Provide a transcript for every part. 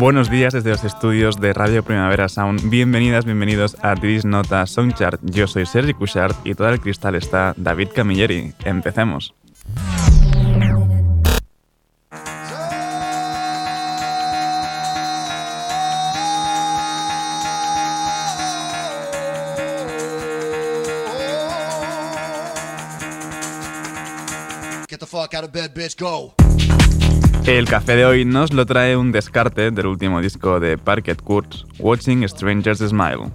Buenos días desde los estudios de Radio Primavera Sound. Bienvenidas, bienvenidos a Tris Nota Soundchart. Yo soy Sergi Cushart y todo el cristal está David Camilleri. Empecemos. Get the fuck out of bed, bitch, go. El café de hoy nos lo trae un descarte del último disco de Parket Kurtz, Watching Strangers Smile.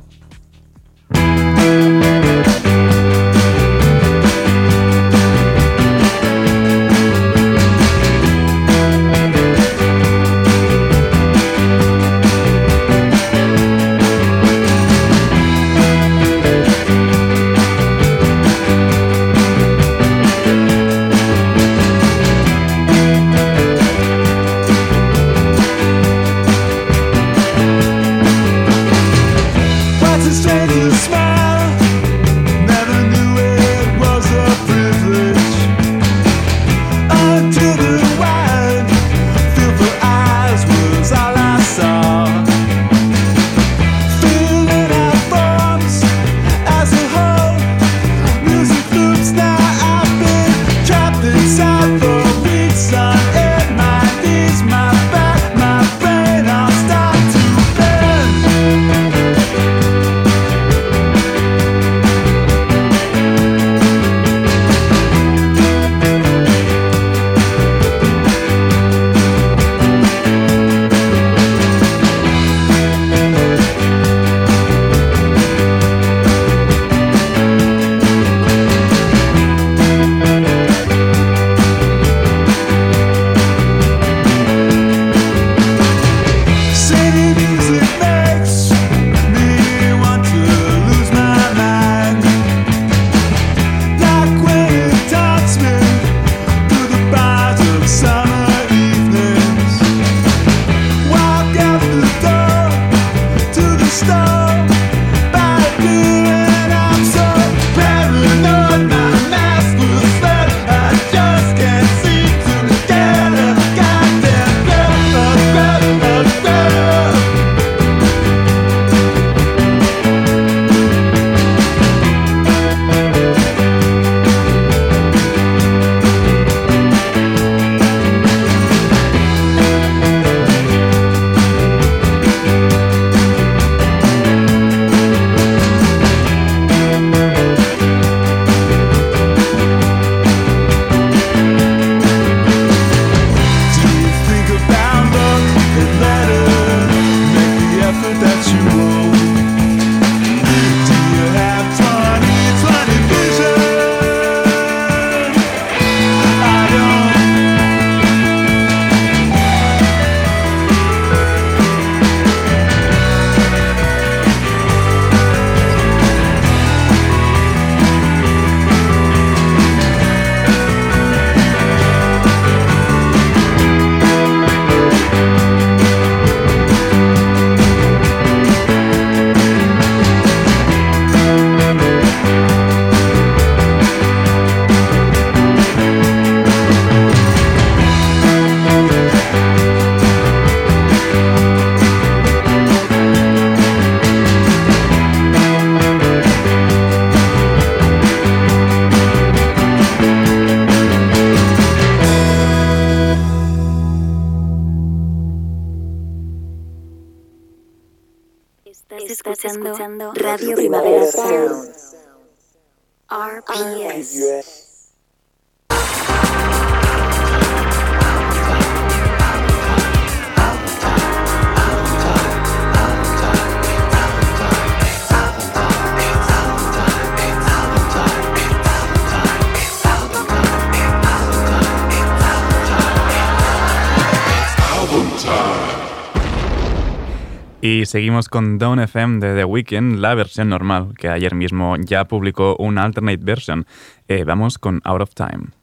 Seguimos con Down FM de The Weeknd, la versión normal, que ayer mismo ya publicó una alternate version. Eh, vamos con Out of Time.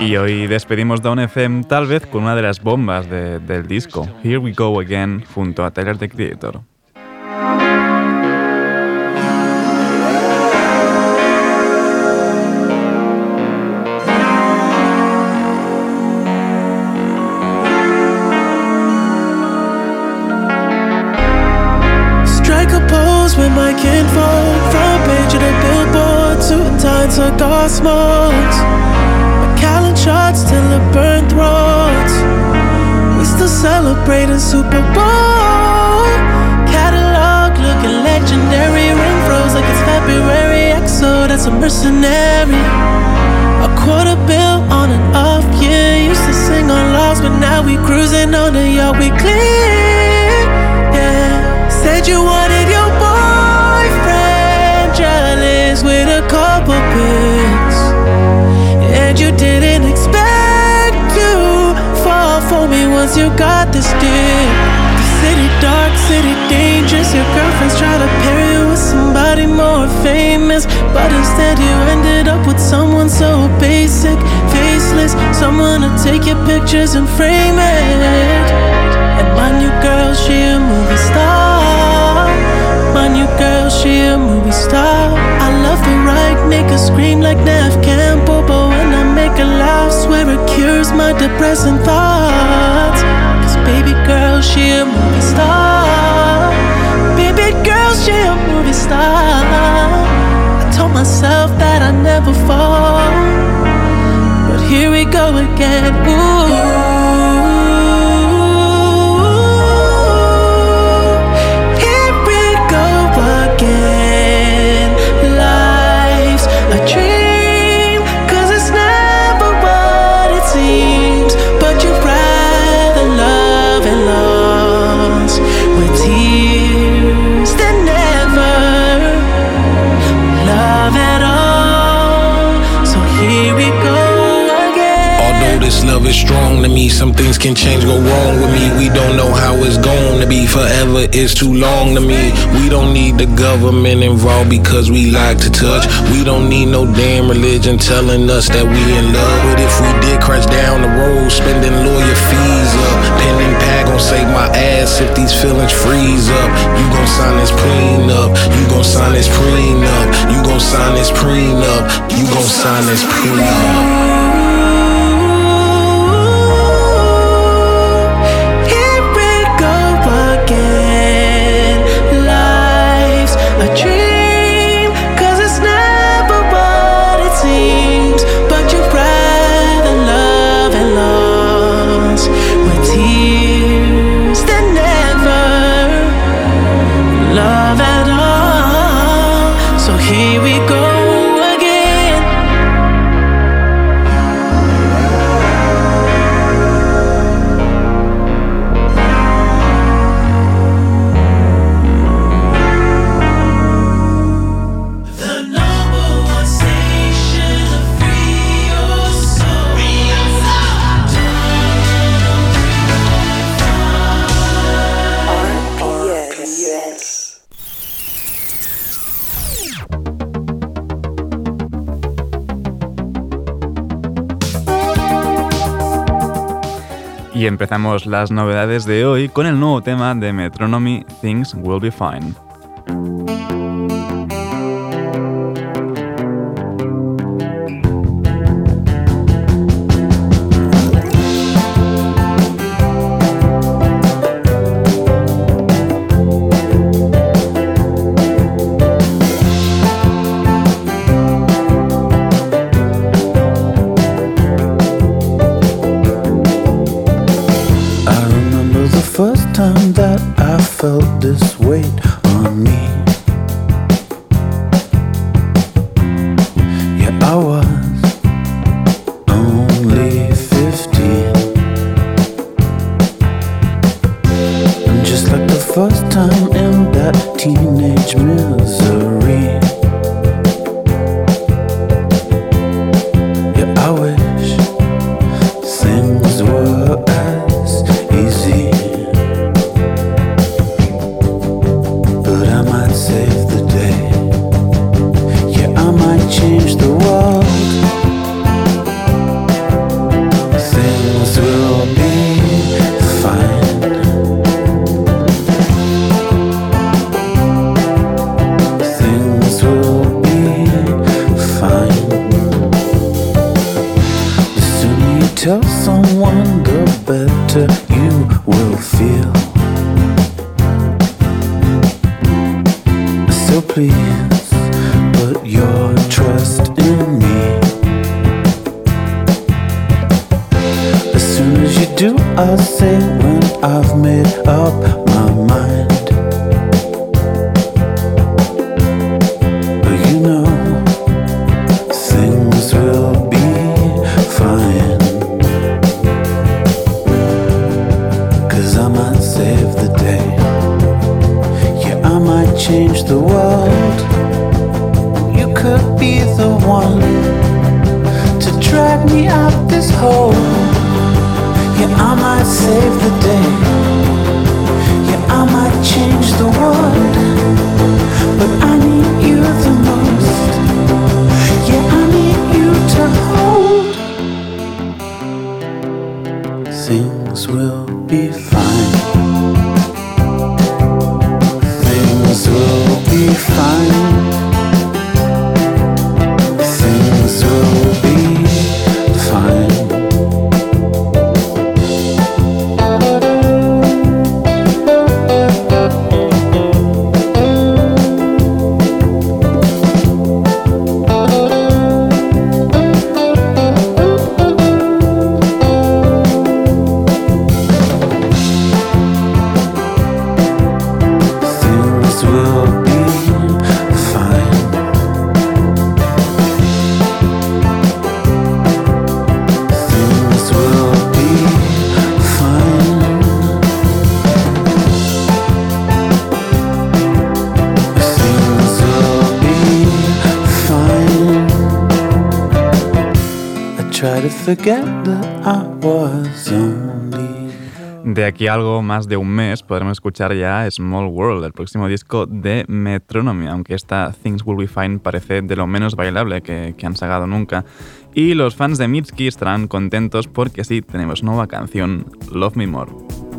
Y hoy despedimos Down FM tal vez con una de las bombas del disco, Here We Go Again, junto a Tyler the Creator. That's a mercenary. A quarter bill on and off, yeah. Used to sing on logs, but now we cruising on the yacht. We clear, yeah. Said you wanted your boyfriend jealous with a couple pills. And you didn't expect to fall for me once you got this deal. City dark, city dangerous. Your girlfriends try to pair you with somebody more famous. But instead, you ended up with someone so basic, faceless. Someone to take your pictures and frame it. And my new girl, she a movie star. My new girl, she a movie star. I love the right, make her scream like Nev Campbell. But when I make her laugh, swear it cures my depressing thoughts. Girl, she a movie star. Baby girl, she a movie star. I told myself that I'd never fall. But here we go again. Ooh. Some things can change, go wrong with me. We don't know how it's going to be. Forever is too long to me. We don't need the government involved because we like to touch. We don't need no damn religion telling us that we in love. But if we did crash down the road, spending lawyer fees up, pen and pad gon' save my ass if these feelings freeze up. You gon' sign this prenup. You gon' sign this prenup. You gon' sign this prenup. You gon' sign this prenup. Empezamos las novedades de hoy con el nuevo tema de Metronomy, Things Will Be Fine. things will be fine. Things will be fine. De aquí a algo más de un mes podremos escuchar ya Small World, el próximo disco de Metronomy, aunque esta Things Will Be Fine parece de lo menos bailable que, han sacado nunca. Y los fans de Mitski estarán contentos porque sí, tenemos nueva canción, Love Me More.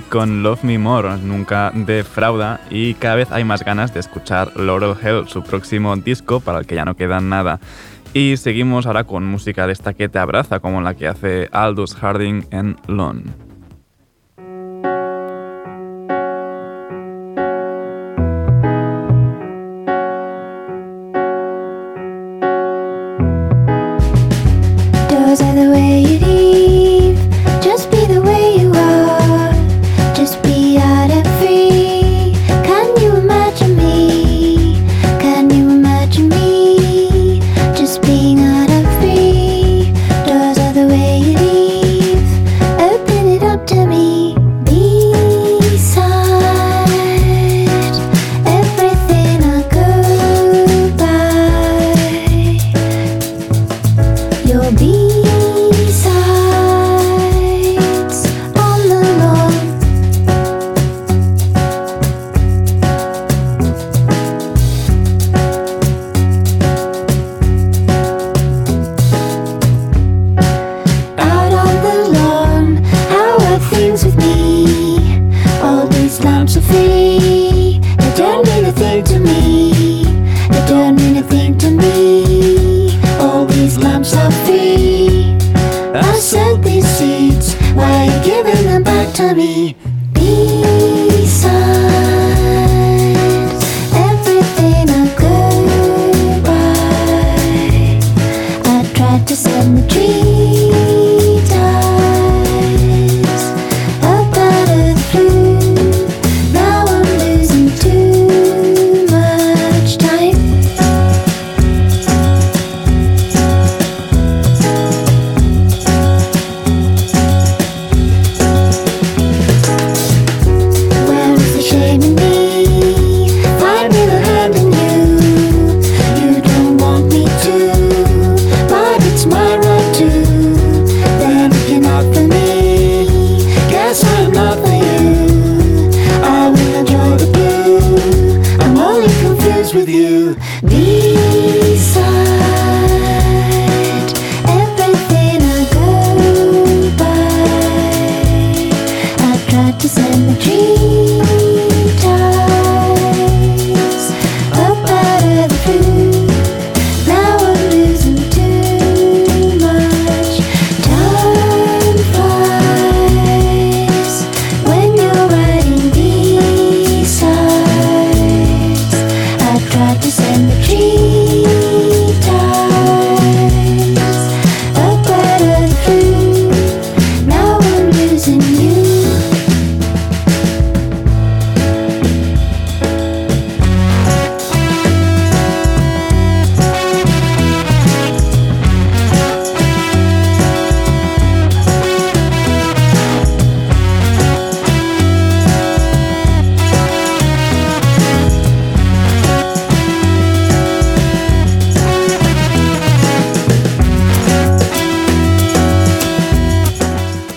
Con Love Me More nunca defrauda y cada vez hay más ganas de escuchar Laurel Hell, su próximo disco para el que ya no queda nada. Y seguimos ahora con música de esta que te abraza, como la que hace Aldous Harding en Lon.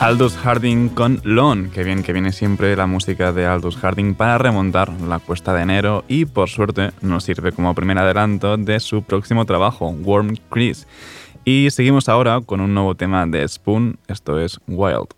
Aldous Harding con Lon, que bien que viene siempre la música de Aldous Harding para remontar la cuesta de enero y por suerte nos sirve como primer adelanto de su próximo trabajo, Warm Crease. Y seguimos ahora con un nuevo tema de Spoon, esto es Wild.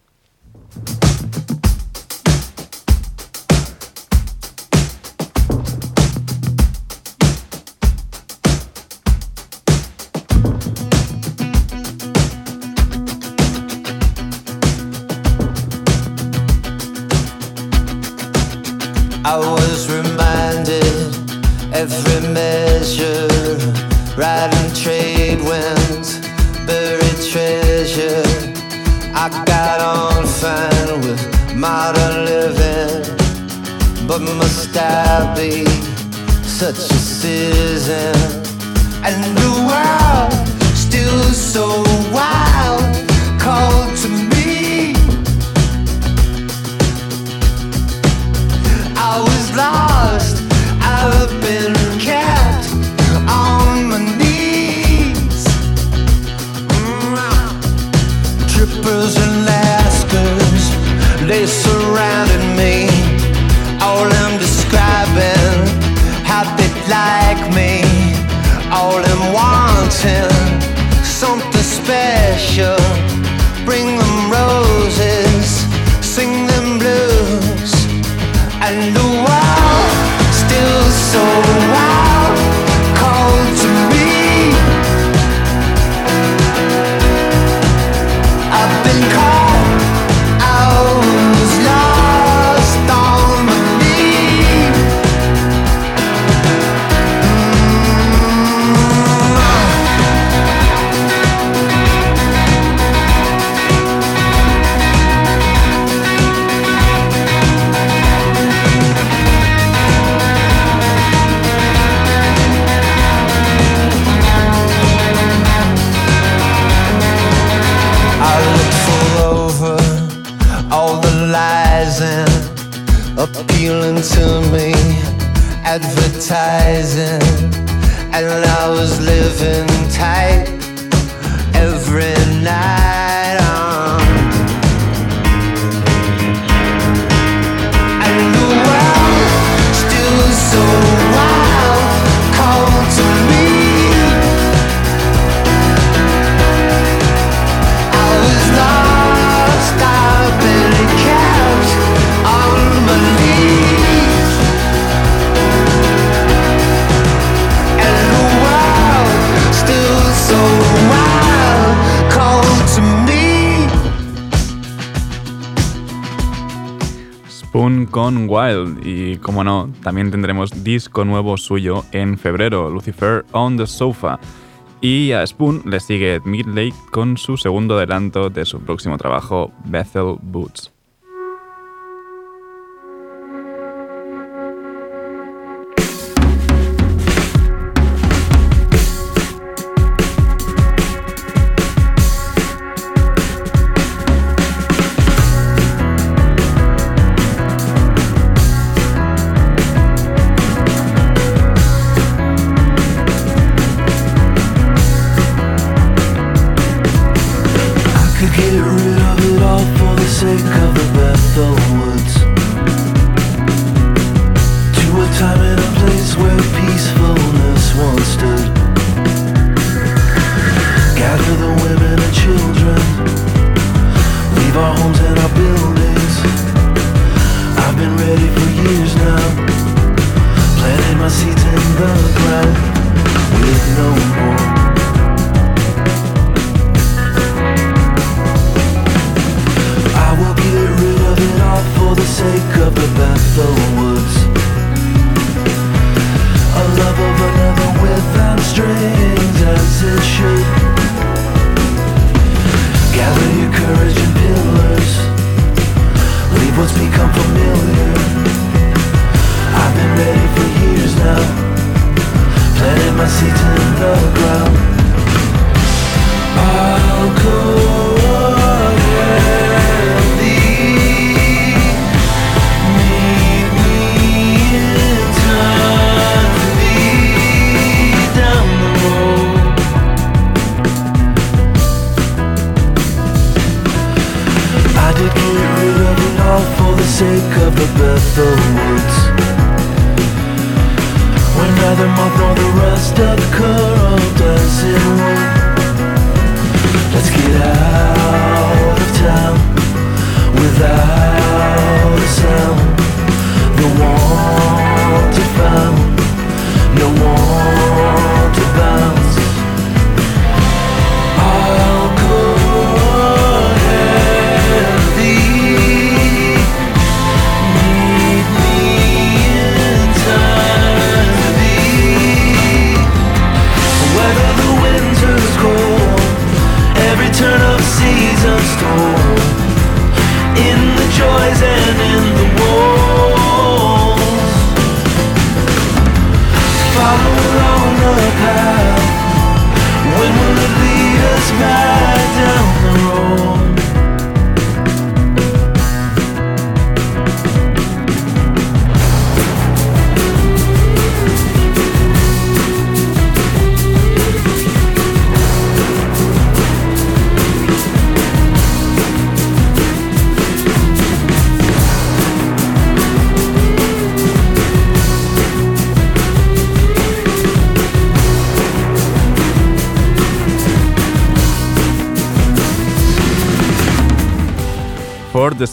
También tendremos disco nuevo suyo en febrero, Lucifer on the Sofa. Y a Spoon le sigue Midlake con su segundo adelanto de su próximo trabajo, Bethel Boots.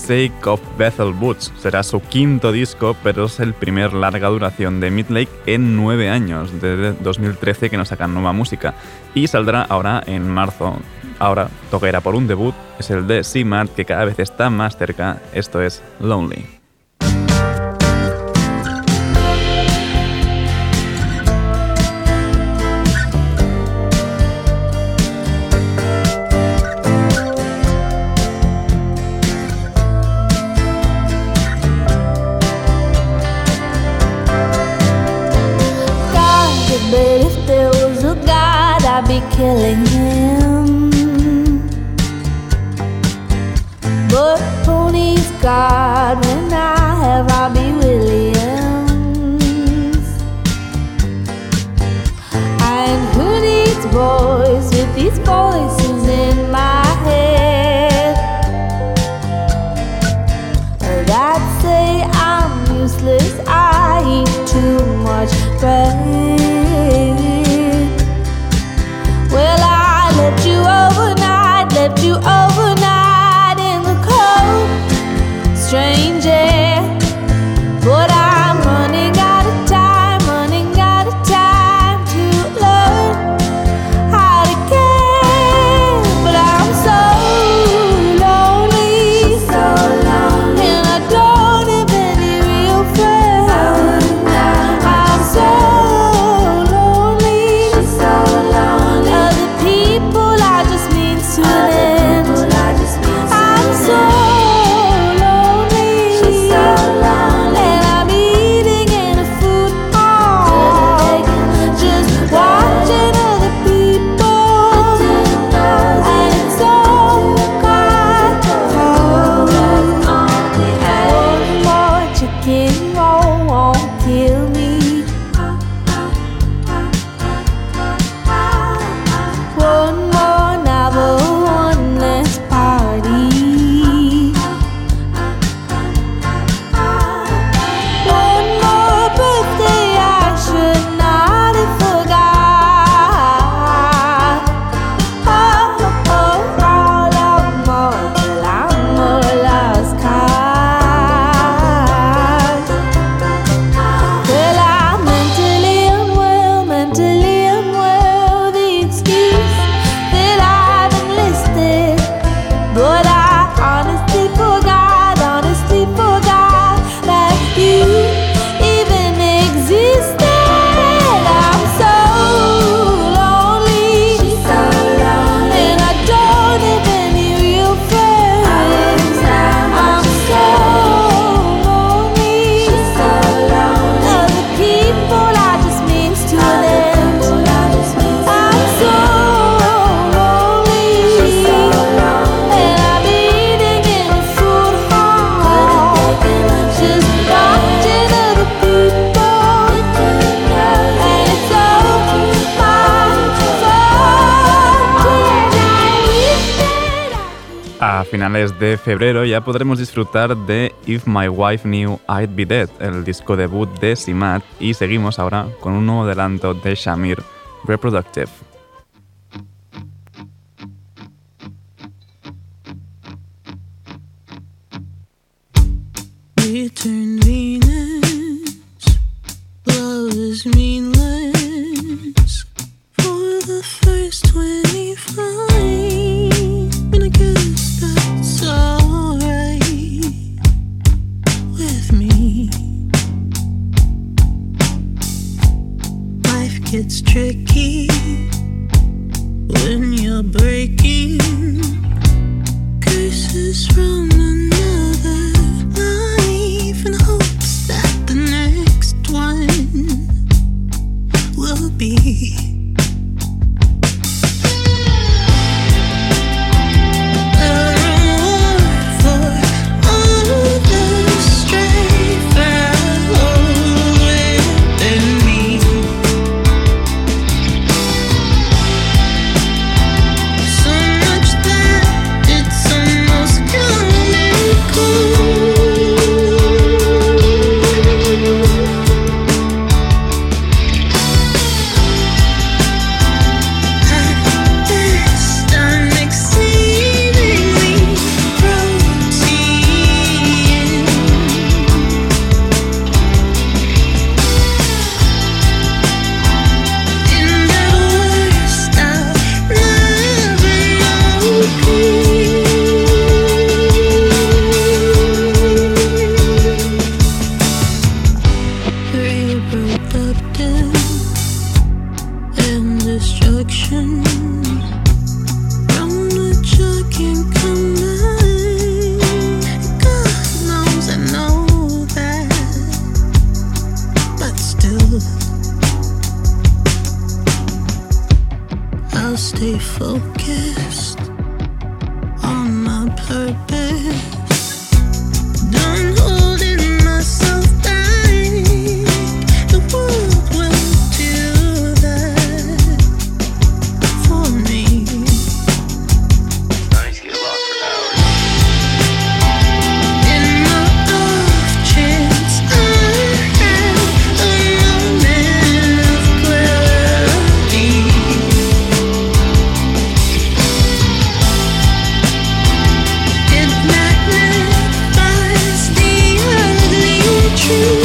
Sake of Bethel Woods. Será su quinto disco, pero es el primer larga duración de Midlake en nueve años, desde 2013 que nos sacan nueva música. Y saldrá ahora en marzo. Ahora toca ir a por un debut, es el de Seamart, que cada vez está más cerca. Esto es Lonely. killing him. But Pony's got de febrero ya podremos disfrutar de If My Wife Knew I'd Be Dead, el disco debut de Simat, y seguimos ahora con un nuevo adelanto de Shamir, Reproductive. be. you.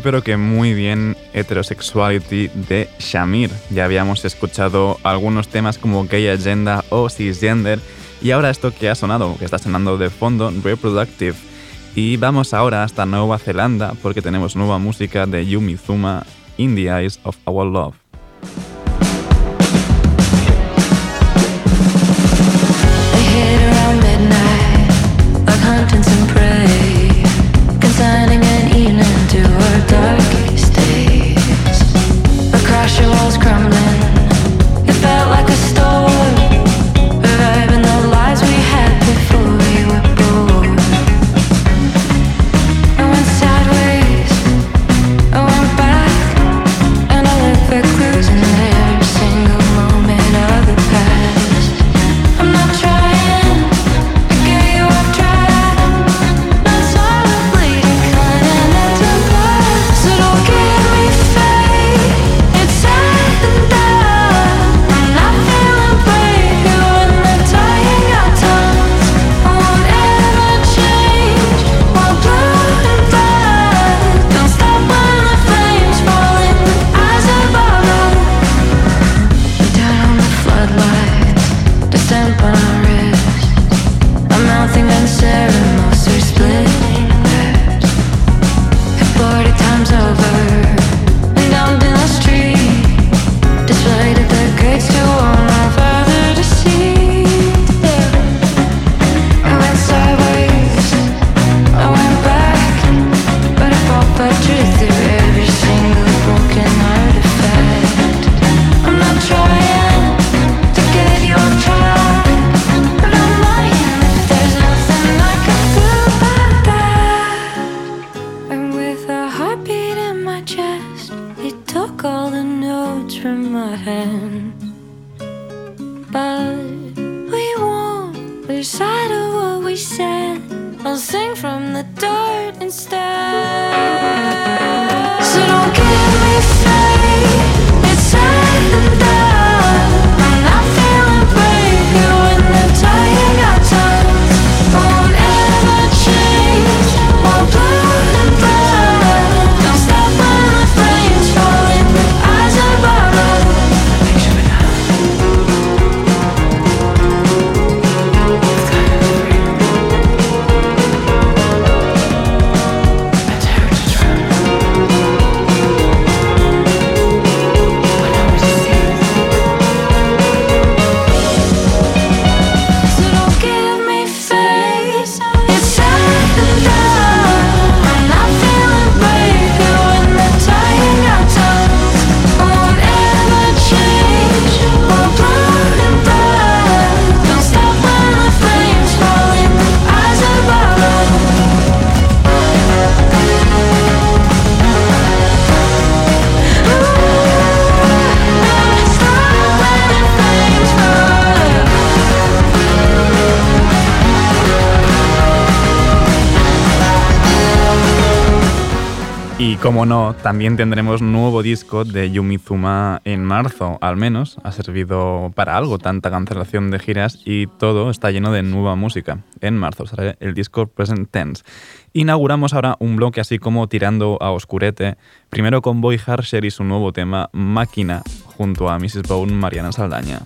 pero que muy bien Heterosexuality de Shamir. Ya habíamos escuchado algunos temas como Gay Agenda o Cisgender y ahora esto que ha sonado, que está sonando de fondo, Reproductive. Y vamos ahora hasta Nueva Zelanda porque tenemos nueva música de Yumi Zuma, In the Eyes of Our Love. darkest days. Across your walls crumbling. como no, también tendremos nuevo disco de Yumizuma en marzo, al menos. Ha servido para algo tanta cancelación de giras y todo está lleno de nueva música. En marzo será el disco Present Tense. Inauguramos ahora un bloque así como tirando a oscurete, primero con Boy Harsher y su nuevo tema Máquina, junto a Mrs. Bone Mariana Saldaña.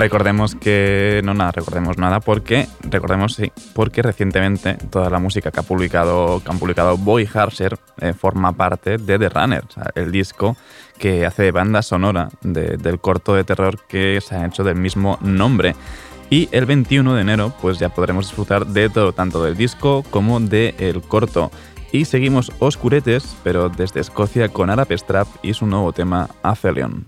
Recordemos que no nada, recordemos nada porque recordemos sí, porque recientemente toda la música que ha publicado que han publicado Boy Harsher eh, forma parte de The Runner, el disco que hace de banda sonora de- del corto de terror que se ha hecho del mismo nombre. Y el 21 de enero, pues ya podremos disfrutar de todo, tanto del disco como del corto. Y seguimos oscuretes, pero desde Escocia con Arab Strap y su nuevo tema Aphelion.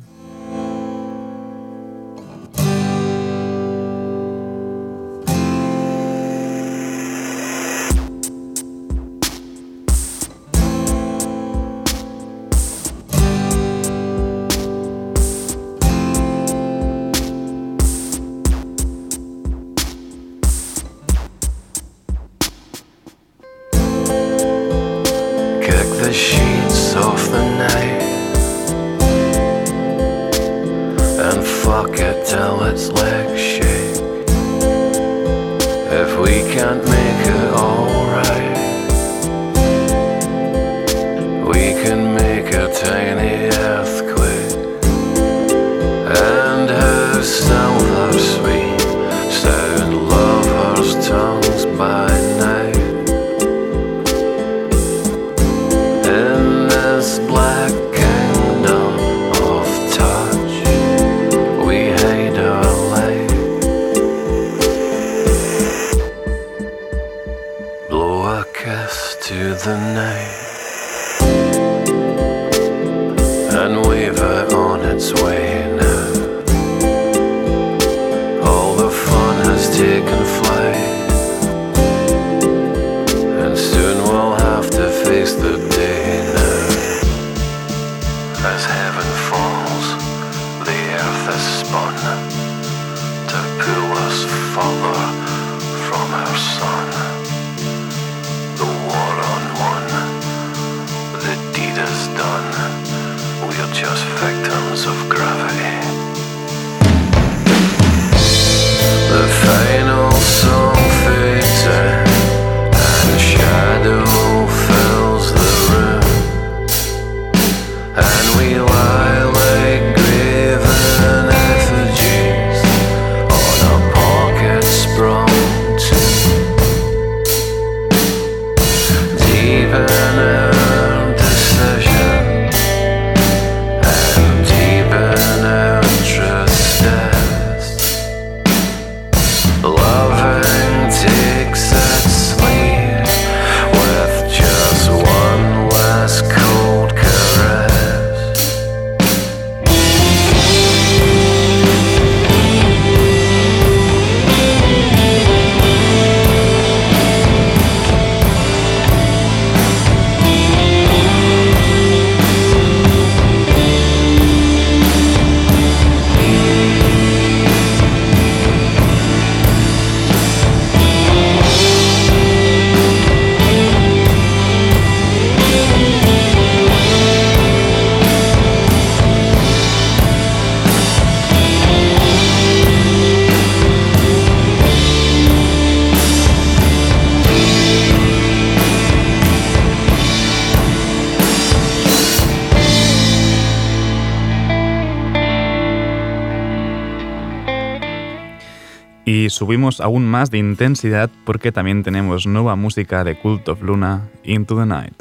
Subimos aún más de intensidad porque también tenemos nueva música de Cult of Luna, Into the Night.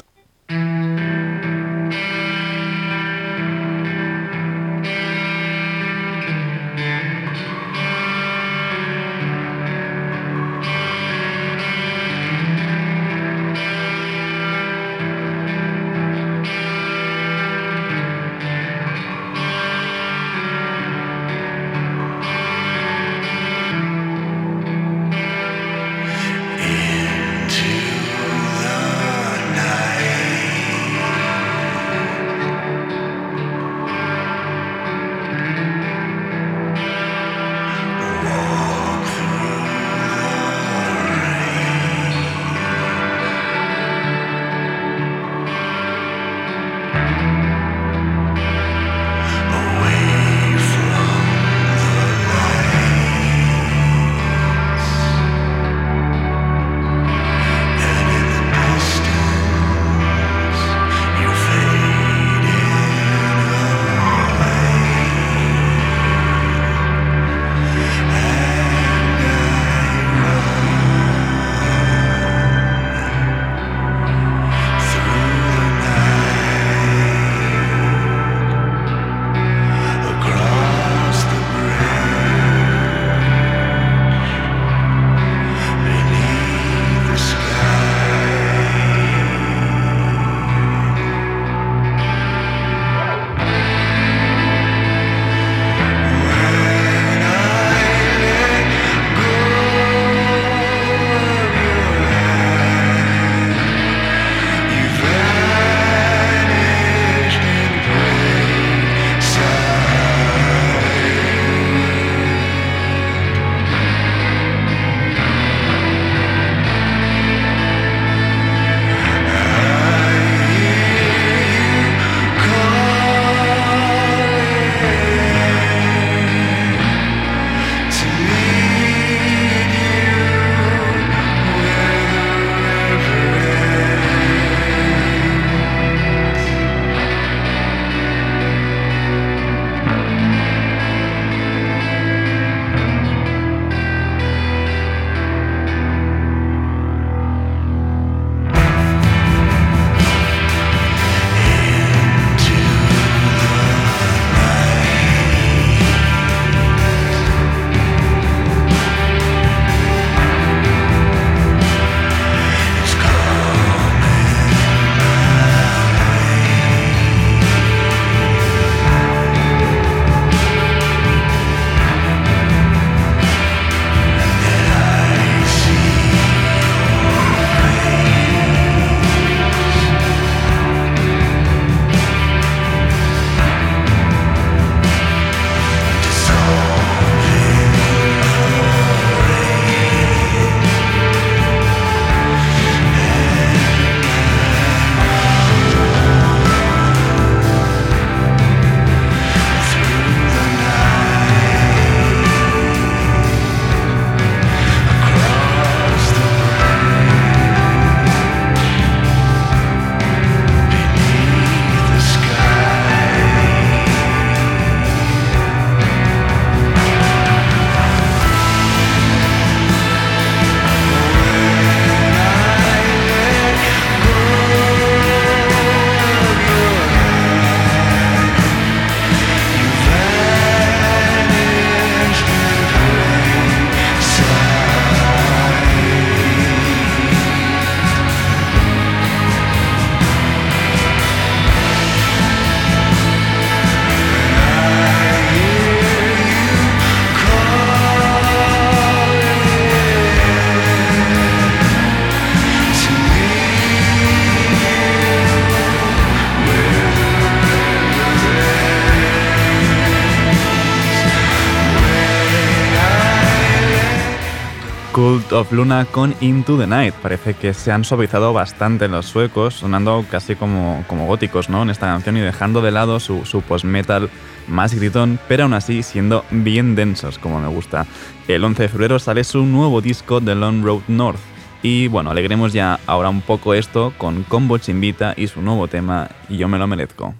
Cult of Luna con Into the Night. Parece que se han suavizado bastante los suecos, sonando casi como, como góticos ¿no? en esta canción y dejando de lado su, su post-metal más gritón, pero aún así siendo bien densos, como me gusta. El 11 de febrero sale su nuevo disco The Long Road North. Y bueno, alegremos ya ahora un poco esto con Combo Chimbita y su nuevo tema Yo me lo merezco.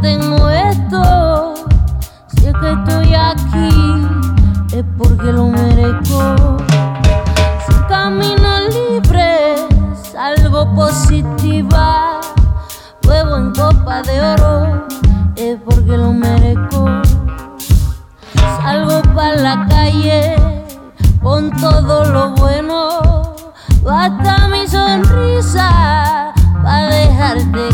Tengo esto. Si es que estoy aquí, es porque lo merezco. Si camino libre, salgo positiva. Huevo en copa de oro, es porque lo merezco. Salgo para la calle con todo lo bueno. Basta mi sonrisa para dejarte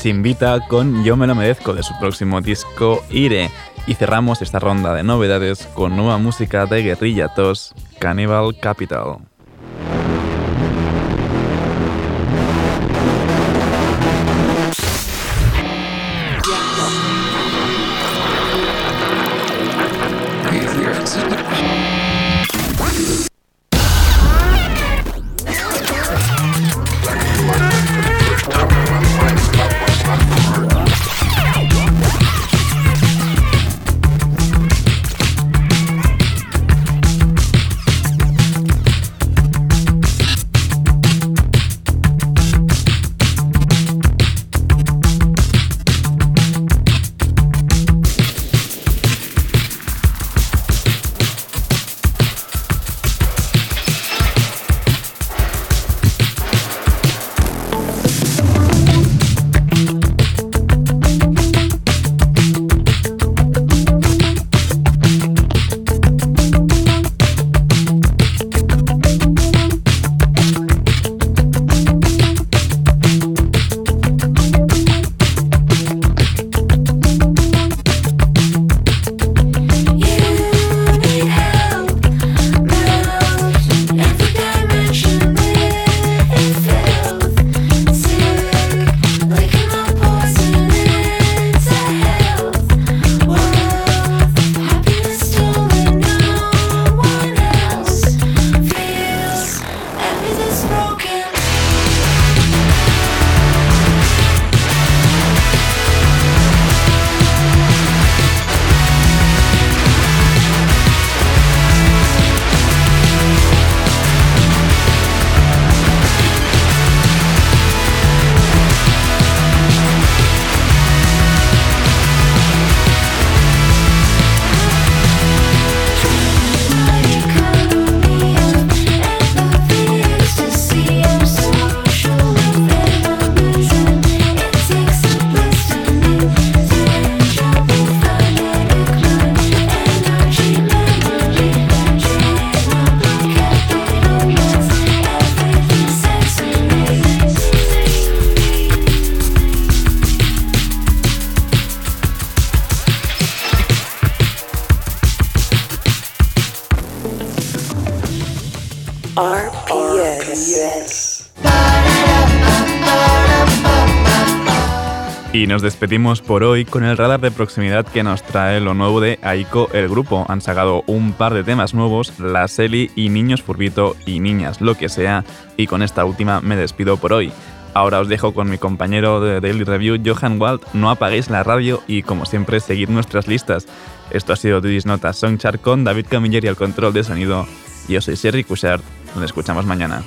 Chimbita con Yo me lo merezco de su próximo disco Ire. Y cerramos esta ronda de novedades con nueva música de Guerrilla 2, Cannibal Capital. Y nos despedimos por hoy con el radar de proximidad que nos trae lo nuevo de Aiko el grupo. Han sacado un par de temas nuevos, La Seli y Niños Furbito y Niñas, lo que sea, y con esta última me despido por hoy. Ahora os dejo con mi compañero de Daily Review, Johan Wald. No apaguéis la radio y, como siempre, seguid nuestras listas. Esto ha sido Dudis Notas Songchart con David Camilleri al control de sonido. Yo soy Sergi Cushart. Nos escuchamos mañana.